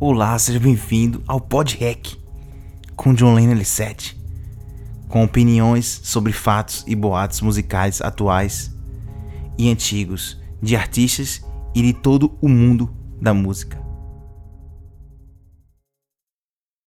Olá, seja bem-vindo ao Pod Hack com John Lennon L7, com opiniões sobre fatos e boatos musicais atuais e antigos de artistas e de todo o mundo da música.